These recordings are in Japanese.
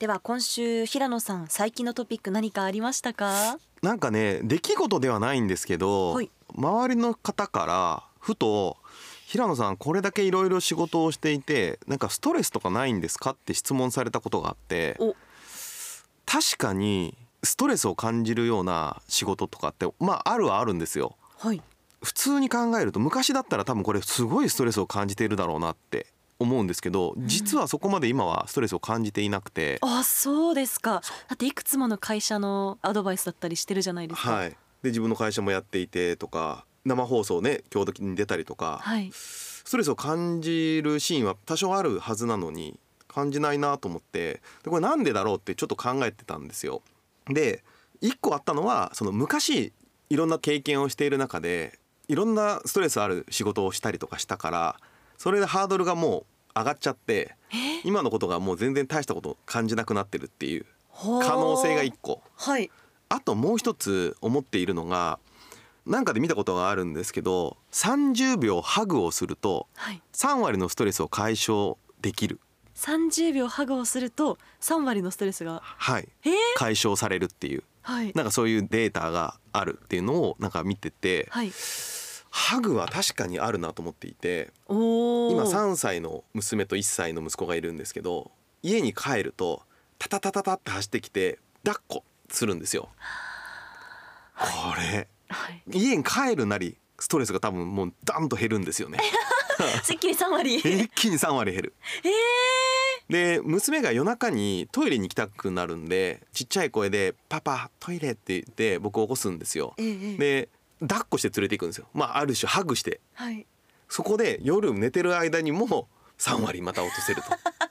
では今週平野さん最近のトピック何かありましたか？なんかね出来事ではないんですけど、はい。周りの方からふと平野さんこれだけいろいろ仕事をしていてなんかストレスとかないんですか？って質問されたことがあってお。確かにストレスを感じるような仕事とかってまああるはあるんですよ。はい。普通に考えると昔だったら多分これすごいストレスを感じているだろうなって思うんですけど実はそこまで今はストレスを感じていなくて、あそうですか。だっていくつもの会社のアドバイスだったりしてるじゃないですか。はい、で自分の会社もやっていてとか生放送ね今日時に出たりとか、はい。ストレスを感じるシーンは多少あるはずなのに感じないなと思って。でこれなんでだろうってちょっと考えてたんですよ。で一個あったのはその昔いろんな経験をしている中でいろんなストレスある仕事をしたりとかしたからそれでハードルがもう上がっちゃって今のことがもう全然大したこと感じなくなってるっていう可可能性が一個。はい。あともう一つ思っているのがなんかで見たことがあるんですけど30秒ハグをするとはい。3割のストレスを解消できる、30秒ハグをすると3割のストレスがはい、え？ー、解消されるっていう。はい。なんかそういうデータがあるっていうのをなんか見ててはいハグは確かにあるなと思っていて今3歳の娘と1歳の息子がいるんですけど家に帰るとタタタタタって走ってきて抱っこするんですよ。これはい。家に帰るなりストレスが多分もうダンと減るんですよね。すっきり3割。一気に3割減る。えー、で娘が夜中にトイレに行きたくなるんでちっちゃい声で「パパトイレ」って言って僕を起こすんですよ。えー、えー、で抱っこして連れて行くんですよ。まあある種ハグして。はい。そこで夜寝てる間にも3割また落とせると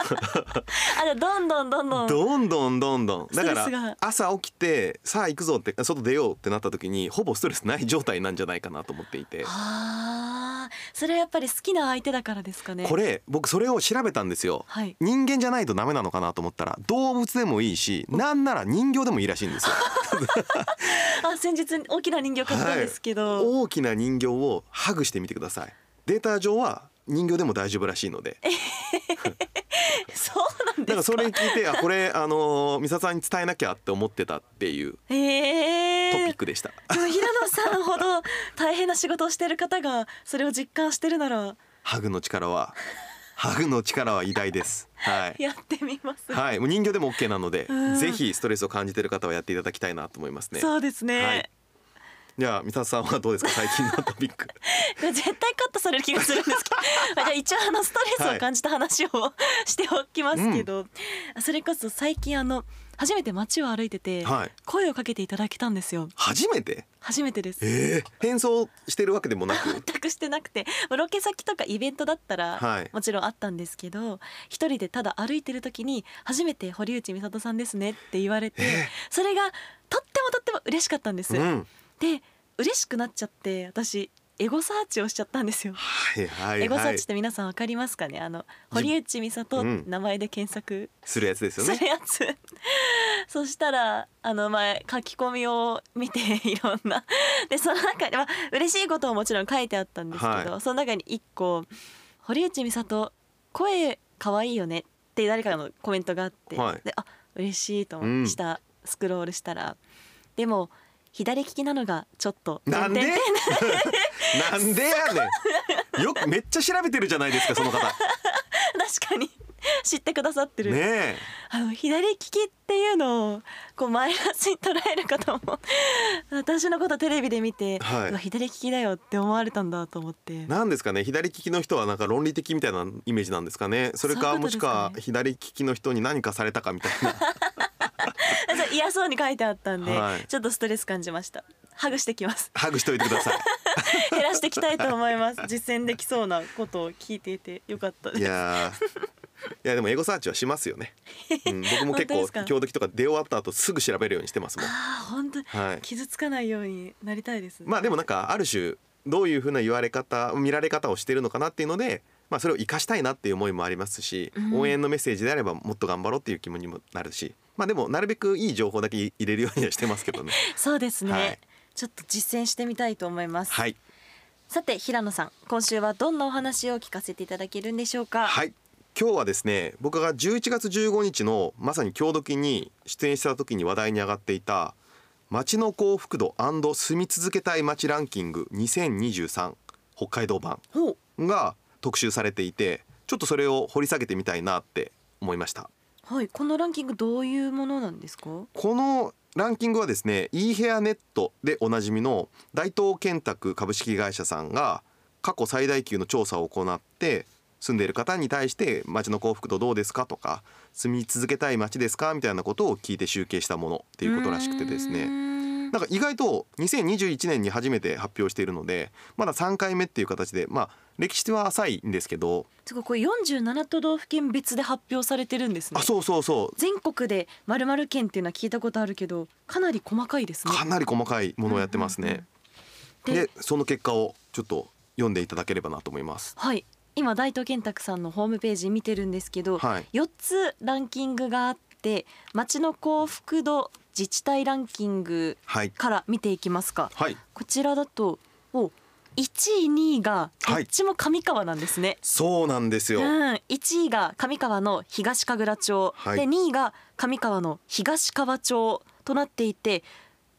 あじゃあどんどんどんどん。どんどんどんどん。だから朝起きてさあ行くぞって外出ようってなった時にほぼストレスない状態なんじゃないかなと思っていて。あー。それはやっぱり好きな相手だからですかね。これ僕それを調べたんですよ。はい。人間じゃないとダメなのかなと思ったら動物でもいいしなんなら人形でもいいらしいんですよ。あ先日大きな人形買ったんですけど、大きな人形をハグしてみてください。データ上は人形でも大丈夫らしいので。そうなんですか？だからそれ聞いてあこれあのー美里さんに伝えなきゃって思ってたっていうえー、トピックでした、平野さんほど大変な仕事をしている方がそれを実感してるなら。ハグの力は ハグの力は偉大です。はい。やってみます、はい、もう人形でも OK なのでうん。ぜひストレスを感じている方はやっていただきたいなと思いますね。そうですね、はいじゃあ美里さんはどうですか？最近のトピック。絶対カットされる気がするんですけど。まあじゃあ一応あのストレスを感じた話を、しておきますけど、それこそ最近あの初めて街を歩いててはい。声をかけていただけたんですよ。初めて？初めてです。ええ変装してるわけでもなく？全くしてなくて。ロケ先とかイベントだったらはい。もちろんあったんですけど一人でただ歩いてる時に初めて堀内美里さんですねって言われて、えそれがとってもとっても嬉しかったんです、うん。で嬉しくなっちゃって私エゴサーチをしちゃったんですよ、はいはいはい。エゴサーチって皆さんわかりますかね？あの堀内美里うん。名前で検索するやつですよすねるやつ、そしたらあの前書き込みを見て いろんな。でその中でまあ嬉しいことももちろん書いてあったんですけど、はその中に一個「堀内美里声可愛いよね」って誰かのコメントがあって、はい。であ嬉しいとうん思って下スクロールしたら、でも左利きなのがちょっとなんで？なんでやねん。よくめっちゃ調べてるじゃないですかその方。確かに。知ってくださってる、ねえ。あの左利きっていうのをこうマイナスに捉える方も 私のことテレビで見て、はい。左利きだよって思われたんだと思って。なんですかね。左利きの人はなんか論理的みたいなイメージなんですかね。それかもしくはね左利きの人に何かされたかみたいな 嫌そうに書いてあったんで、はい。ちょっとストレス感じました。ハグしてきます。ハグしといてくださ 減らしていきたいと思います。実践できそうなことを聞いていてよかったでいいすやー。やでもエゴサーチはしますよね、うん、僕も結構本当ですか？今日時とか出終わった後すぐ調べるようにしてますもん。ああ本当はい。傷つかないようになりたいですまあでもなんかある種どういうふうな言われ方見られ方をしてるのかなっていうので、まあ、それを生かしたいなっていう思いもありますし、うん。応援のメッセージであればもっと頑張ろうっていう気持ちにもなるしまあでもなるべくいい情報だけ入れるようにはしてますけどね。そうですね、はい。ちょっと実践してみたいと思います、はい。さて平野さん今週はどんなお話を聞かせていただけるんでしょうか？はい。今日はですね僕が11月15日のまさに今日時に出演した時に話題に上がっていた街の幸福度住み続けたい街ランキング2023北海道版が特集されていてちょっとそれを掘り下げてみたいなって思いましたはいこのランキングどういうものなんですか？このランキングはですね e ヘアネットでおなじみの大東建託株式会社さんが過去最大級の調査を行って住んでいる方に対して街の幸福度どうですかとか住み続けたい街ですかみたいなことを聞いて集計したものっていうことらしくてですね。なんか意外と2021年に初めて発表しているのでまだ3回目っていう形でまあ歴史は浅いんですけど。すごいこれ47都道府県別で発表されてるんですね。あそうそうそう。全国で〇〇県っていうのは聞いたことあるけどかなり細かいですね。かなり細かいものをやってますね。うんうんうん。ででその結果をちょっと読んでいただければなと思います。はい。今大東建託さんのホームページ見てるんですけど、はい。4つランキングがあって町の幸福度自治体ランキングはい。から見ていきますか。はい。こちらだとお1位2位がどはい。っちも上川なんですね、そうなんですよ。うん、1位が上川の東神楽町、はい。で2位が上川の東川町となっていて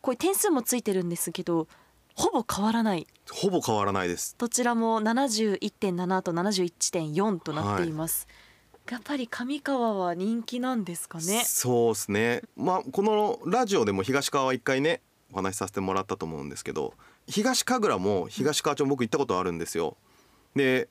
これ点数もついてるんですけどほぼ変わらない。ほぼ変わらないです。どちらも71.7と71.4となっています、やっぱり上川は人気なんですかねそうですね。まあこのラジオでも東川は一回ねお話しさせてもらったと思うんですけど、東神楽も東川町も僕行ったことあるんですよ。で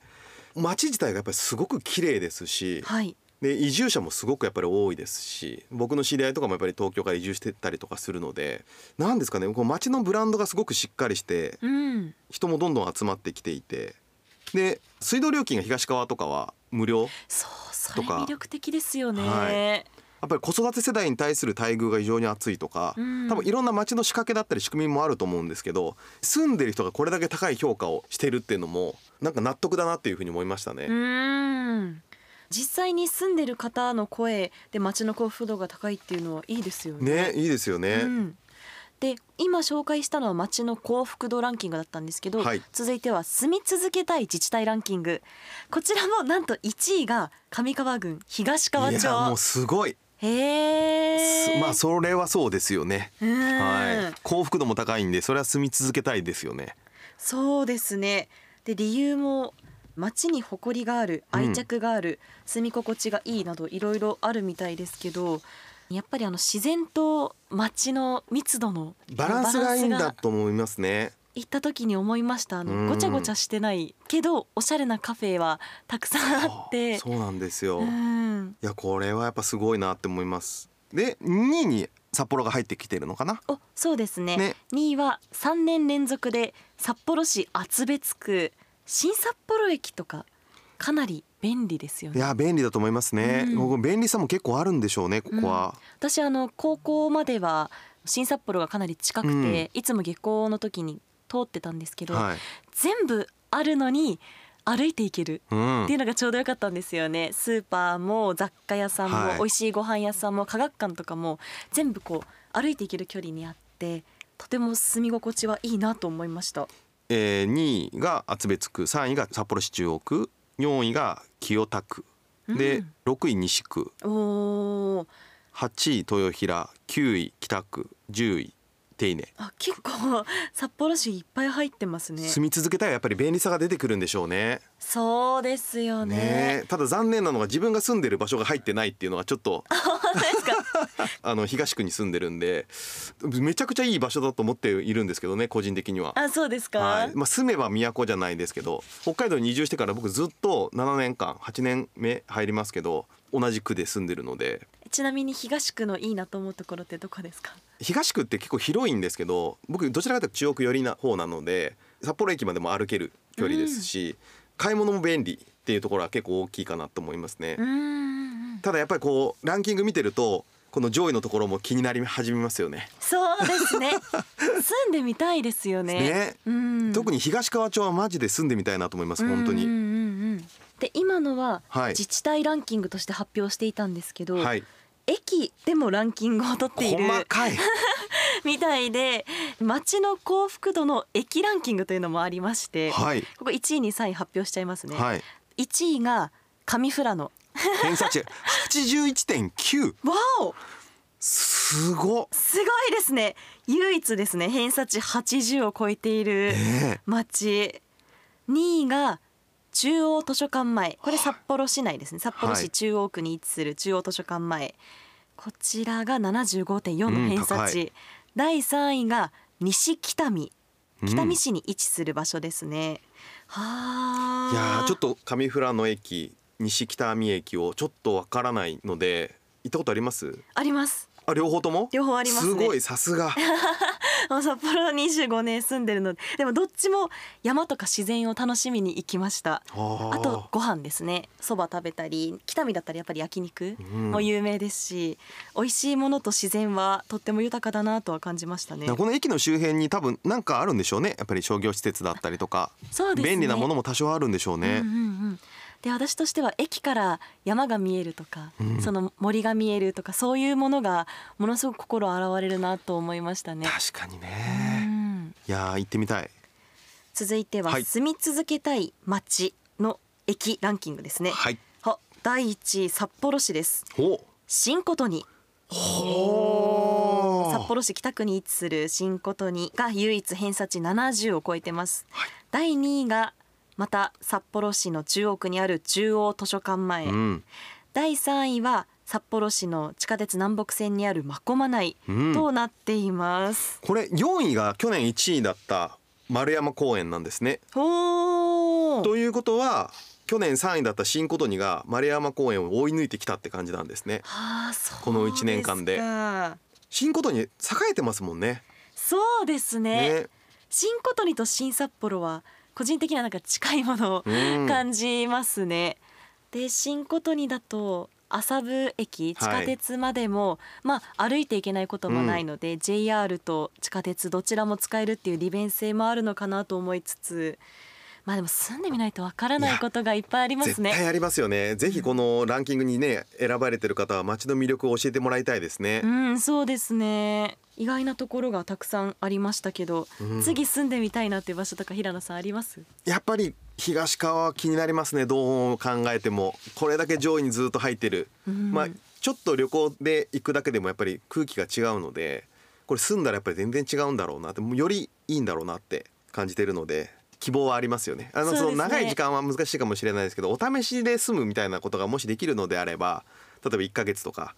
街自体がやっぱりすごく綺麗ですし、はいで移住者もすごくやっぱり多いですし僕の知り合いとかもやっぱり東京から移住してたりとかするのでなんですかねこう街のブランドがすごくしっかりしてうん人もどんどん集まってきていてで水道料金が東川とかは無料そうそれとか魅力的ですよね、はい。やっぱり子育て世代に対する待遇が非常に厚いとか、うん。多分いろんな街の仕掛けだったり仕組みもあると思うんですけど住んでる人がこれだけ高い評価をしてるっていうのもなんか納得だなっていうふうに思いましたね。うん。実際に住んでる方の声で町の幸福度が高いっていうのはいいですよね。ねいいですよね。うん、で今紹介したのは町の幸福度ランキングだったんですけど、はい。続いては住み続けたい自治体ランキング。こちらもなんと1位が上川郡東川いやもう町すごい、へまあそれはそうですよね。うん、はい、幸福度も高いんでそれは住み続けたいですよね。そうですね。で理由も町に誇りがある愛着がある、住み心地がいいなどいろいろあるみたいですけどやっぱりあの自然と町の密度のバランスがいいんだと思いますね。行った時に思いましたあうんのごちゃごちゃしてないけどおしゃれなカフェはたくさんあってそうなんですよ。ういんやこれはやっぱすごいなって思います。で2位に札幌が入ってきてるのかな？おそうですねね2位は3年連続で札幌市厚別区新札幌駅とかかなり便利ですよね。いや便利だと思いますね。うん。便利さも結構あるんでしょうねここは。私あの高校までは新札幌がかなり近くて、うん。いつも下校の時に通ってたんですけど、はい。全部あるのに歩いていけるうん。っていうのがちょうどよかったんですよね。スーパーも雑貨屋さんも、はい。美味しいご飯屋さんも科学館とかも全部こう歩いていける距離にあってとても住み心地はいいなと思いました。えー、2位が厚別区3位が札幌市中央区4位が清田区。で、うん。6位西区。おー。8位豊平9位北区10位手稲あ結構札幌市いっぱい入ってますね。住み続けたらやっぱり便利さが出てくるんでしょうね。そうですよね。ね。えただ残念なのが自分が住んでる場所が入ってないっていうのはちょっと本当ですか？あの東区に住んでるんでめちゃくちゃいい場所だと思っているんですけどね個人的には。あそうですか、はい。まあ、住めば都じゃないですけど北海道に移住してから僕ずっと7年間8年目入りますけど同じ区で住んでるのでちなみに東区のいいなと思うところってどこですか？東区って結構広いんですけど僕どちらかというと中央区寄りな方なので札幌駅までも歩ける距離ですし、買い物も便利っていうところは結構大きいかなと思いますね。うんうんただやっぱりこうランキング見てるとこの上位のところも気になり始めますよね。そうですね。住んでみたいですよね。ね。うん。特に東川町はマジで住んでみたいなと思います本当に。うんうんうんうん。で今のははい。自治体ランキングとして発表していたんですけど、はい。駅でもランキングを取っている細かい。みたいで街の幸福度の駅ランキングというのもありまして、はい。ここ1位に3位発表しちゃいますね、はい。1位が上富良野偏差値。81.9。わお！すごっ。すごいですね。唯一ですね。偏差値80を超えているね町2位が中央図書館前。これ札幌市内ですね。札幌市中央区に位置する中央図書館前。こちらが75.4の偏差うん第3位が西北見。うん。北見市に位置する場所ですね、はあ。いやーちょっと上富良野駅西北見駅をちょっとわからないので行ったことあります？あります。あ両方とも？両方ありますね。すごいさすが 札幌25年住んでるのででもどっちも山とか自然を楽しみに行きました。あ。あとご飯ですね。そば食べたり北見だったらやっぱり焼肉うん。も有名ですし、美味しいものと自然はとっても豊かだなとは感じましたね。この駅の周辺に多分なんかあるんでしょうね。やっぱり商業施設だったりとか、ね。便利なものも多少あるんでしょうね、うんうんうんで私としては駅から山が見えるとか、うん。その森が見えるとかそういうものがものすごく心洗われるなと思いましたね。確かにうね、ん。いやー行ってみたい。続いてははい。住み続けたい街の駅ランキングですね。はい。は第一位札幌市です。ほ新琴に。ほ札幌市北区に位置する新琴にが唯一偏差値70を超えてます。第2位がまた札幌市の中央区にある中央図書館前。うん。第3位は札幌市の地下鉄南北線にある真駒内うん。となっています。これ4位が去年1位だった丸山公園なんですね。ということは去年3位だった新琴にが丸山公園を追い抜いてきたって感じなんですね。はあ、この一年間で。新琴に栄えてますもんね。そうですね。ね。新琴にと新札幌は個人的にはなんか近いものをうん。感じますね。で新琴にだと麻布駅地下鉄までも、まあ歩いていけないこともないので、JR と地下鉄どちらも使えるっていう利便性もあるのかなと思いつつまあでも住んでみないとわからないことがいっぱいありますね。絶対ありますよね。ぜひこのランキングにね選ばれてる方は街の魅力を教えてもらいたいですね。うん、そうですね。意外なところがたくさんありましたけど、うん。次住んでみたいなっていう場所とか平野さんあります？やっぱり東川は気になりますねどう考えても。これだけ上位にずっと入ってる、うん。まあちょっと旅行で行くだけでもやっぱり空気が違うのでこれ住んだらやっぱり全然違うんだろうなってもうよりいいんだろうなって感じてるので希望はありますよね。あのその長い時間は難しいかもしれないですけどお試しで住むみたいなことがもしできるのであれば例えば1ヶ月とか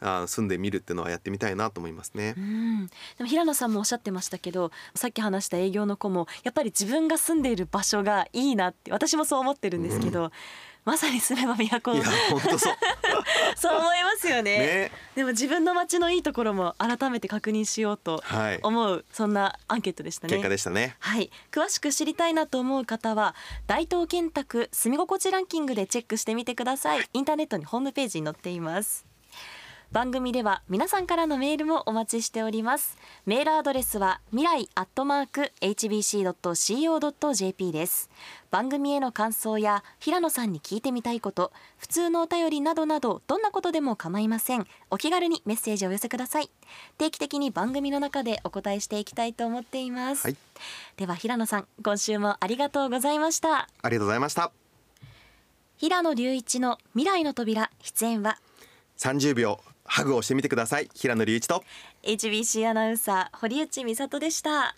あ住んでみるっていうのはやってみたいなと思いますね。う。ん、でも平野さんもおっしゃってましたけどさっき話した営業の子もやっぱり自分が住んでいる場所がいいなって私もそう思ってるんですけど、まさに住めば都いや本当そう そう思いますよね。ね。でも自分の街のいいところも改めて確認しようとはい。思うそんなアンケートでしたね。結果でしたね。はい、詳しく知りたいなと思う方は大東建託住み心地ランキングでチェックしてみてください。インターネットにホームページに載っています番組では皆さんからのメールもお待ちしております。メールアドレスは未来アットマーク hbc.co.jp です。番組への感想や平野さんに聞いてみたいこと普通のお便りなどなどどんなことでも構いません。お気軽にメッセージをお寄せください。定期的に番組の中でお答えしていきたいと思っています、はい。では平野さん今週もありがとうございました。ありがとうございました。平野隆一の未来の扉出演は？30秒ハグをしてみてください。平野隆一と HBC アナウンサー堀内美里でした